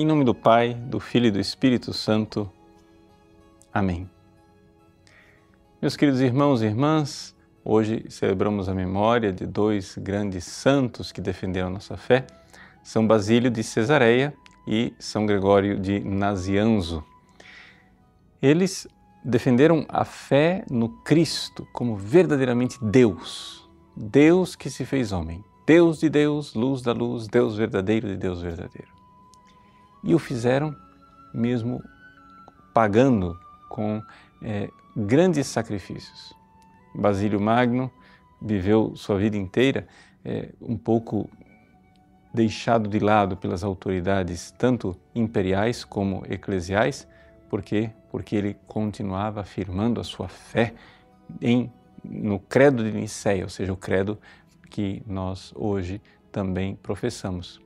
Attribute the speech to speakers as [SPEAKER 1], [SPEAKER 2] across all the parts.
[SPEAKER 1] Em nome do Pai, do Filho e do Espírito Santo. Amém. Meus queridos irmãos e irmãs, hoje celebramos a memória de dois grandes santos que defenderam nossa fé, São Basílio de Cesareia e São Gregório de Nazianzo. Eles defenderam a fé no Cristo como verdadeiramente Deus, Deus que se fez homem, Deus de Deus, luz da luz, Deus verdadeiro de Deus verdadeiro. E o fizeram mesmo pagando com é, grandes sacrifícios. Basílio Magno viveu sua vida inteira é, um pouco deixado de lado pelas autoridades, tanto imperiais como eclesiais, porque porque ele continuava afirmando a sua fé em no credo de Nicéia, ou seja, o credo que nós hoje também professamos.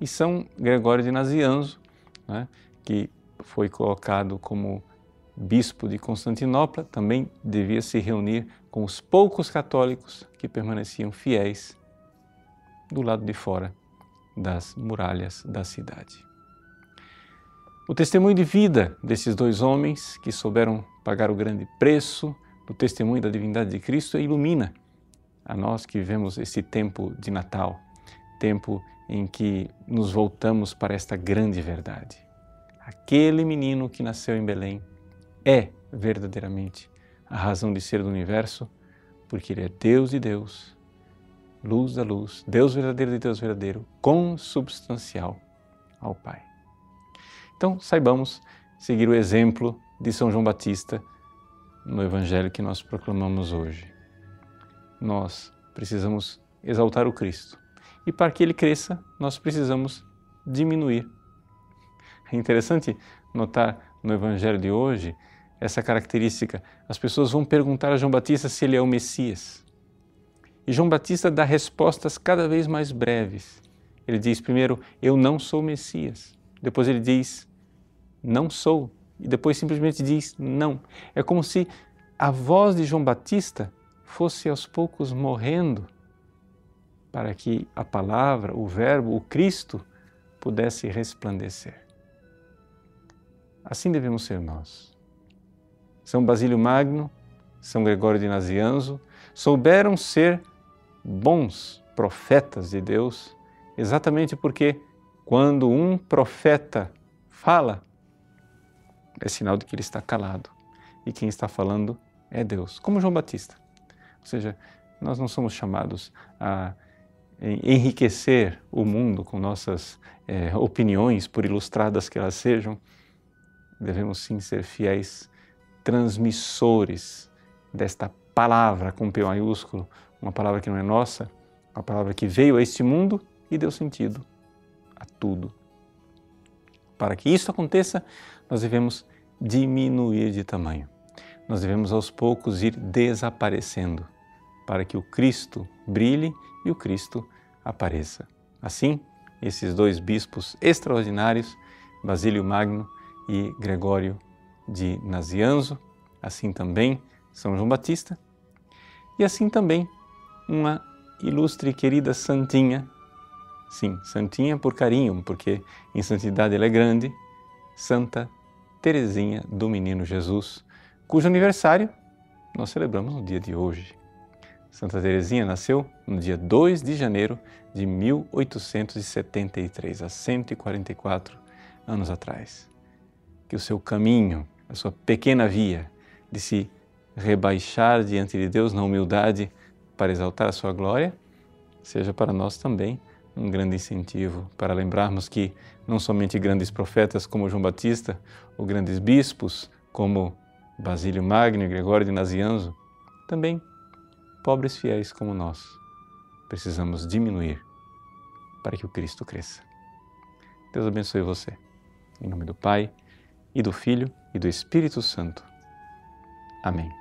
[SPEAKER 1] E São Gregório de Nazianzo, né, que foi colocado como bispo de Constantinopla, também devia se reunir com os poucos católicos que permaneciam fiéis do lado de fora das muralhas da cidade. O testemunho de vida desses dois homens que souberam pagar o grande preço do testemunho da divindade de Cristo ilumina a nós que vivemos esse tempo de Natal, tempo em que nos voltamos para esta grande verdade. Aquele menino que nasceu em Belém é verdadeiramente a razão de ser do universo, porque ele é Deus de Deus, luz da luz, Deus verdadeiro de Deus verdadeiro, consubstancial ao Pai. Então, saibamos seguir o exemplo de São João Batista no Evangelho que nós proclamamos hoje. Nós precisamos exaltar o Cristo e para que ele cresça, nós precisamos diminuir. É interessante notar no Evangelho de hoje essa característica. As pessoas vão perguntar a João Batista se ele é o Messias. E João Batista dá respostas cada vez mais breves. Ele diz primeiro, eu não sou Messias. Depois ele diz, não sou, e depois simplesmente diz não. É como se a voz de João Batista fosse aos poucos morrendo para que a palavra, o Verbo, o Cristo pudesse resplandecer. Assim devemos ser nós. São Basílio Magno, São Gregório de Nazianzo souberam ser bons profetas de Deus, exatamente porque quando um profeta fala, é sinal de que ele está calado. E quem está falando é Deus, como João Batista. Ou seja, nós não somos chamados a enriquecer o mundo com nossas é, opiniões, por ilustradas que elas sejam. Devemos sim ser fiéis transmissores desta palavra com P maiúsculo, uma palavra que não é nossa, uma palavra que veio a este mundo e deu sentido a tudo. Para que isso aconteça, nós devemos diminuir de tamanho. Nós devemos aos poucos ir desaparecendo para que o Cristo brilhe e o Cristo apareça. Assim, esses dois bispos extraordinários, Basílio Magno e Gregório de Nazianzo, assim também São João Batista, e assim também uma ilustre e querida santinha, sim, santinha por carinho, porque em santidade ela é grande, Santa Teresinha do Menino Jesus, cujo aniversário nós celebramos no dia de hoje. Santa Teresinha nasceu no dia 2 de janeiro de 1873, há 144 anos atrás. Que o seu caminho, a sua pequena via de se rebaixar diante de Deus na humildade para exaltar a sua glória, seja para nós também um grande incentivo para lembrarmos que não somente grandes profetas como João Batista, ou grandes bispos como Basílio Magno e Gregório de Nazianzo, também pobres fiéis como nós, precisamos diminuir para que o Cristo cresça. Deus abençoe você. Em nome do Pai, e do Filho, e do Espírito Santo. Amém.